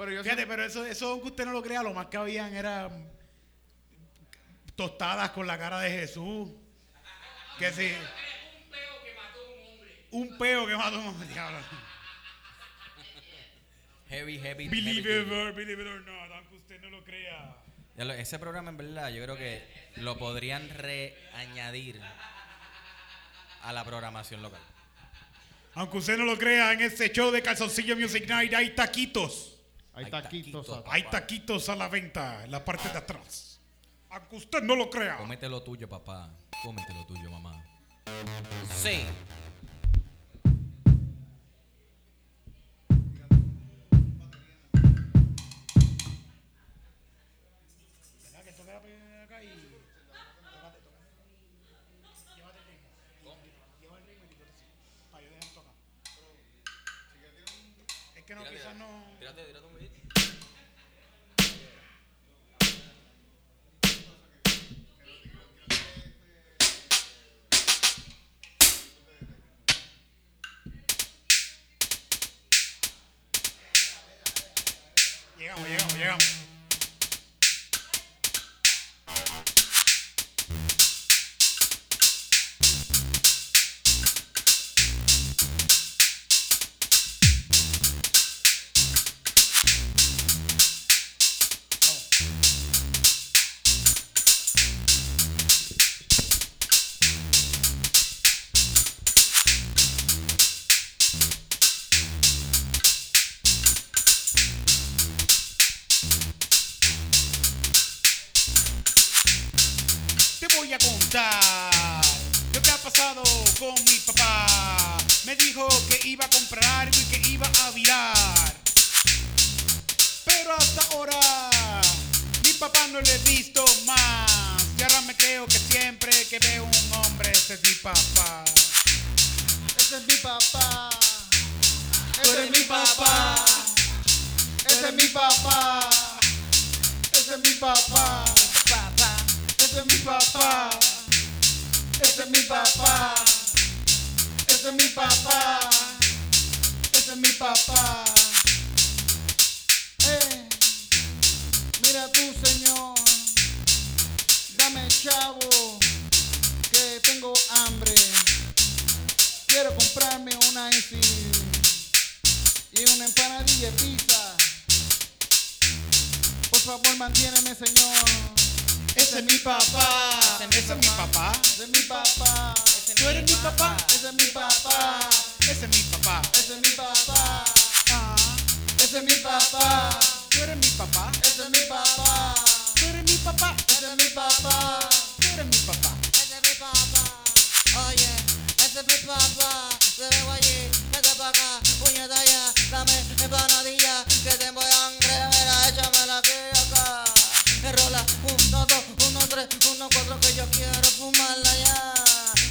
Pero yo Fíjate, pero eso, eso aunque usted no lo crea, lo más que habían era tostadas con la cara de Jesús. Que sí. Un peo que mató a un hombre. Diablo. heavy, heavy. Believe heavy it or believe it or not, aunque usted no lo crea. Ya lo- ese programa en verdad yo creo que lo podrían reañadir a la programación local. Aunque usted no lo crea, en este show de Calzoncillo Music Night hay taquitos. Hay Hay taquitos. taquitos. a Hay taquitos a la venta en la parte de atrás. Aunque usted no lo crea. Cómete lo tuyo, papá. Cómete lo tuyo, mamá. Sí. Que no, quizás no. Tírate, tírate un beat. Mantiéneme, Señor. Ese es mi papá. Ese es mi papá. Ese es mi papá. Tú eres mi papá. Ese es mi papá. Ese es mi papá. Ese es mi papá. Ah, Ese es mi papá. tú eres mi papá. Ese es mi papá. Tú eres mi papá. Ese es mi papá. Tú eres mi papá. Ese es mi papá. Oye, ese es mi papá. Te vengo allí, vete pa' acá, puñeta ya. Dame empanadilla, que tengo hambre. Uno, tres, uno, cuatro, que yo quiero fumarla ya.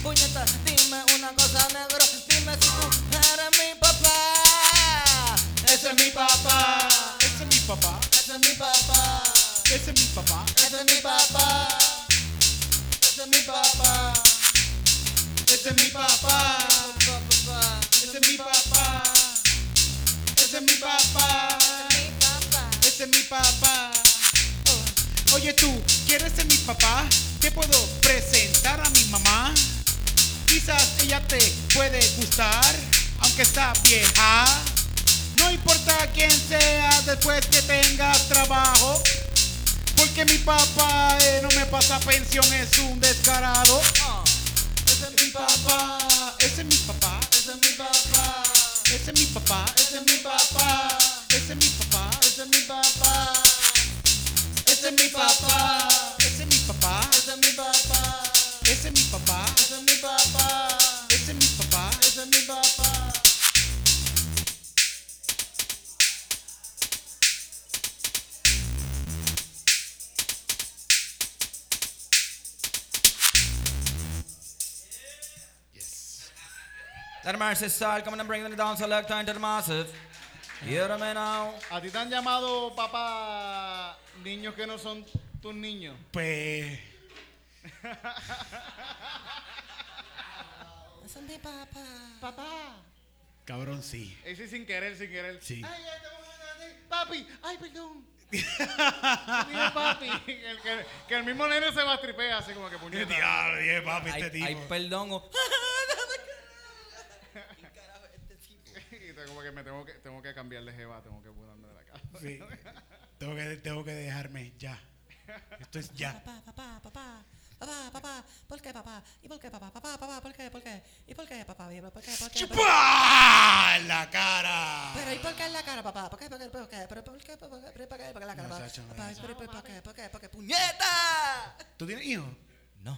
Puñeta, dime una cosa, negro. Dime si tú eres mi papá. Ese es mi papá. Ese es mi papá. Ese es mi papá. Ese es mi papá. Ese es mi papá. Ese es mi papá. Ese es mi papá. Ese es mi papá. Ese es mi papá. mi papá. Ese es mi papá. Oye tú, ¿quieres ser mi papá? Te puedo presentar a mi mamá. Quizás ella te puede gustar, aunque está vieja. No importa quién sea después que tengas trabajo. Porque mi papá eh, no me pasa pensión, es un descarado. Ese es mi papá. Ese es mi papá. Ese es mi papá. Ese es mi papá. Ese es mi papá. Ese es mi papá. Ese es mi papá. It's a me papa. It's a me papa. It's a me papa. It's a me papa. It's a me papa. It's a me papa. It's a me papa. That man says, Sal, come on and bring them down, select to the masses. Hear me now. ¿A ti te han llamado papá niños que no son tus niños? Pues. Es mi papá. Papá. Cabrón, sí. Ese sin querer, sin querer. Sí. Ay, ay, te voy a decir, papi, ay, perdón. Dije papi. Que, el- que- que el mismo nene se va tripea así como que ¿Qué puñeta. diablo? Dije, papi, Ay, este tipo. ay, perdón Y te- como que me tengo que, tengo que cambiar de jeva, tengo que mudarme de la casa. Sí. Tengo que, tengo que dejarme ya. Esto es ya. Papá, papá, papá. Papá, papá, ¿por qué papá? ¿Y por qué papá? Papá, papá, ¿por qué? ¿Por qué? ¿Y por qué papá? ¿Y por qué? ¿Por qué? ¿Por qué? ¡Chupá! En la cara. Pero ¿y por qué en la cara, papá? ¿Por qué? ¿Por qué? ¿Por qué? ¿Pero por qué? ¿Por qué? ¿Por qué? ¿Por qué? ¿Por qué en la cara, no. ¿pero por qué? ¿Por qué? ¿Por qué? ¡Puñeta! ¿Tú tienes hijos? No.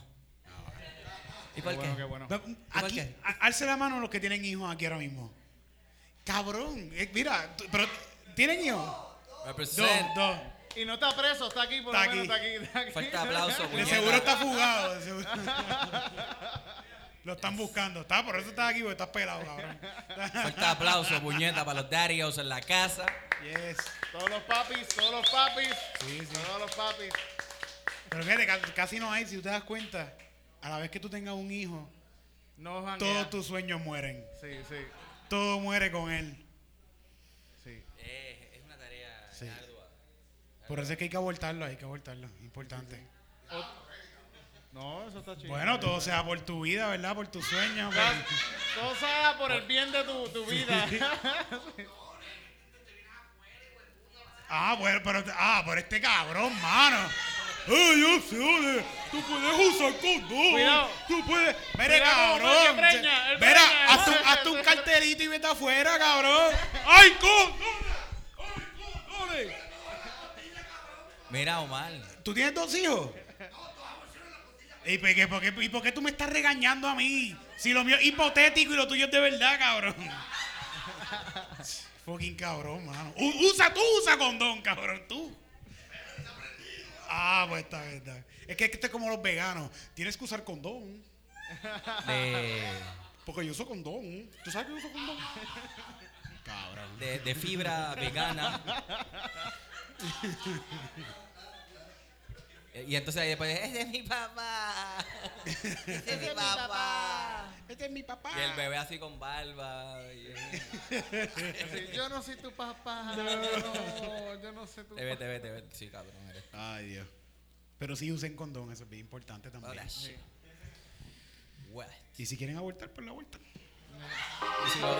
¿Y Qué por bueno, qué qué? bueno. No, Aquí, qué? alce la mano los que tienen hijos aquí ahora mismo. Cabrón. eh, mira, tú- pero ¿tienen hijos? Dos, Represent. dos. Y no está preso, está aquí, por Está lo menos está aquí. Está aquí. Fuerte aplauso, De puñeta. seguro está fugado. de seguro. Lo están buscando. Está, por eso estás aquí, porque estás pelado, cabrón. Fuerte aplauso, puñeta, para los daddios en la casa. Yes. Todos los papis, todos los papis. Sí, sí. Todos los papis. Pero fíjate, ca- casi no hay, si tú te das cuenta, a la vez que tú tengas un hijo, No janguea. todos tus sueños mueren. Sí, sí, Todo muere con él. sí. Eh, es una tarea Sí. ardua. Por eso es que hay que abortarlo, hay que abortarlo. Importante. No, eso está chido. Bueno, todo sea por tu vida, ¿verdad? Por tus sueños. Todo- sea por el bien de tu, tu vida. Ah, bueno, pero, ah, por este cabrón, mano. Sé, ole, tú puedes usar condón. Cuidado. Tú puedes. Mira, Mira cómo cabrón. preña, Mira, preña. hazte, un- hazte un cartelito y vete afuera, cabrón. ¡Ay, condones! ¡Ay, condones! Mira, Omar. ¿Tú tienes dos hijos? ¿Y por, qué, por qué- y por qué tú me estás regañando a mí? Si lo mío es hipotético y lo tuyo es de verdad, cabrón. Fucking cabrón, mano. U- usa, tú usa condón, cabrón, tú. Ah, pues está bien, está bien. Es que esto es como los veganos. Tienes que usar condón. De, Porque yo uso condón. ¿Tú sabes que yo uso condón? Cabrón. de, de fibra vegana. Y entonces ahí después, ese es mi papá. Ese es mi papá. Este es mi papá. Y el bebé así con barba. y- Así, yo no soy tu papá. No, yo no sé tu Te ve, te ve, te ve. Sí, cabrón, eres. Ay, Dios. Pero sí usen condón, eso es bien importante también. Hola. What? Y si quieren abortar, pues la abortan. Y si lo.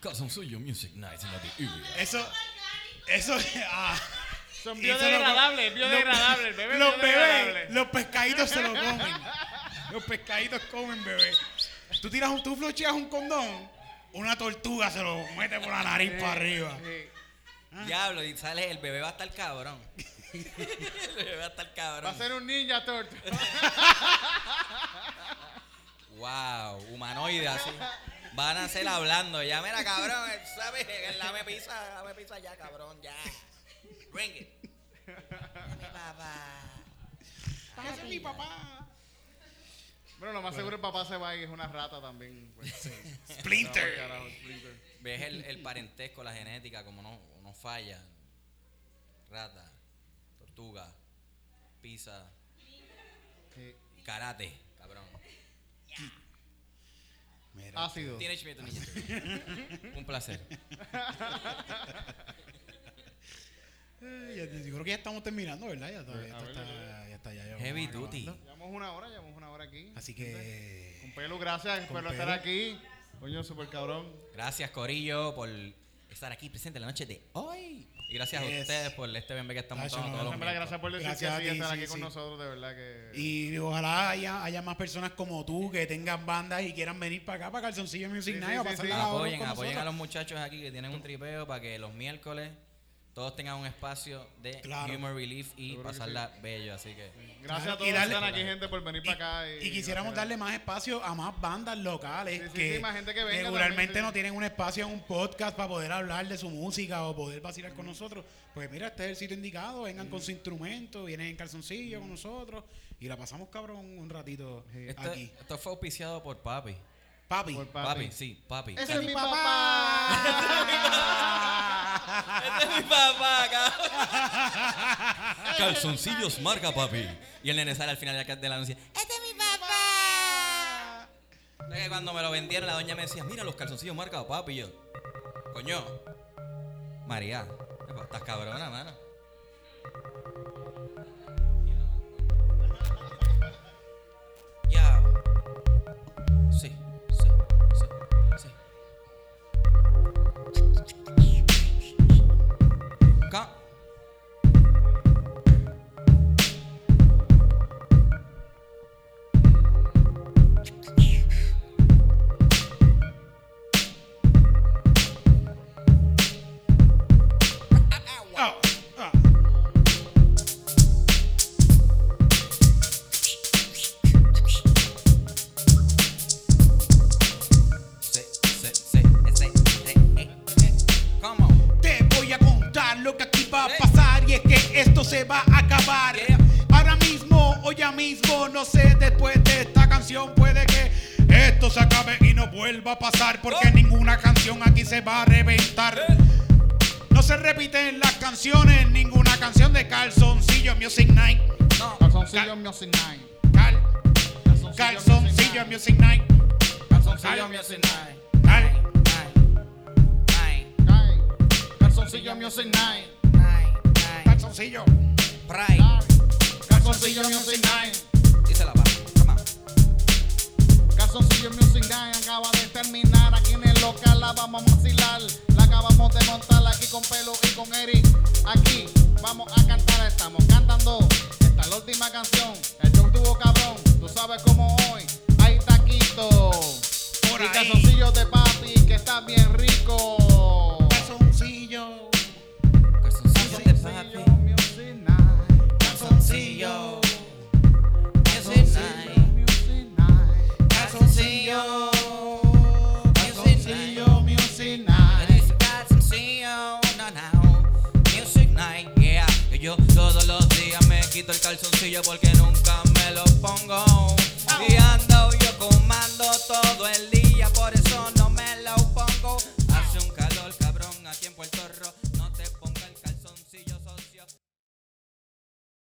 Calzón suyo, Music Night in the area. Eso, eso, ah. Son biodegradables, biodegradables. bebé Los biodegradable. bebés, los pescaditos se lo comen. Los pescaditos comen bebé. Tú tiras un, tú flocheas un condón, una tortuga se lo mete por la nariz para arriba. Sí. Diablo, y sale el bebé va a estar cabrón. el bebé va a estar Va cabrón. a ser un ninja torto. Wow, humanoide así. Van a ser hablando ya. Mira, cabrón, ¿sabes? Dame pizza, dame pizza ya, cabrón, ya. Bring it. Mi papá. Ese es mi papá. Bueno, lo más seguro el papá se va y es una rata también. Pues. No, Splinter. carajo, Splinter. Ves el, el parentesco, la genética, como no, no falla. Rata, tortuga, pizza, Sí. karate, cabrón. Mira, Ácido. Turtles. Un placer. eh, ya- yo creo que ya estamos terminando, ¿verdad? Ya está, ya A ver, está, ya está, ya Heavy acabando. duty. Llevamos una hora, llevamos una hora aquí. Así que. Con pelo, gracias por estar aquí. Coño, super cabrón. Gracias, Corillo, por estar aquí presente la noche de hoy. Y gracias Yes. a ustedes por este bebé que estamos no, todos los En miércoles. gracias por decir Gracias que a sí, ti, estar sí, aquí con nosotros, de verdad que. Y ojalá haya, haya más personas como tú que tengan bandas y quieran venir para acá, para Calzoncillo Music Sí, Night, sí, a sí, pasar sí. la hora Apoyen, apoyen a los muchachos aquí que tienen un tripeo para que los miércoles todos tengan un espacio de Claro. humor relief y Seguro pasarla bello. Así que Gracias a todos y los darle- que están aquí, gente, por venir Y, para acá. y quisiéramos darle más espacio a más bandas locales Sí, sí, que sí, más gente que venga regularmente también, sí. no tienen un espacio en un podcast para poder hablar de su música o poder vacilar con nosotros. Pues mira, este es el sitio indicado, vengan con su instrumento, vienen en calzoncillo con nosotros y la pasamos cabrón un ratito esto, aquí. esto fue auspiciado por Papi. Papi. Por Papi, papi. sí, Papi. Ese Ese es mi papá. es mi papá, cabrón. Calzoncillos marca Papi. Y el nene sale al final de la- del anuncio. ¡Este es mi papá! Que cuando me lo vendieron, la doña me decía, mira los calzoncillos marca Papi. Y yo, coño, María, estás cabrona, mano. Ya. Sí, sí, sí, sí.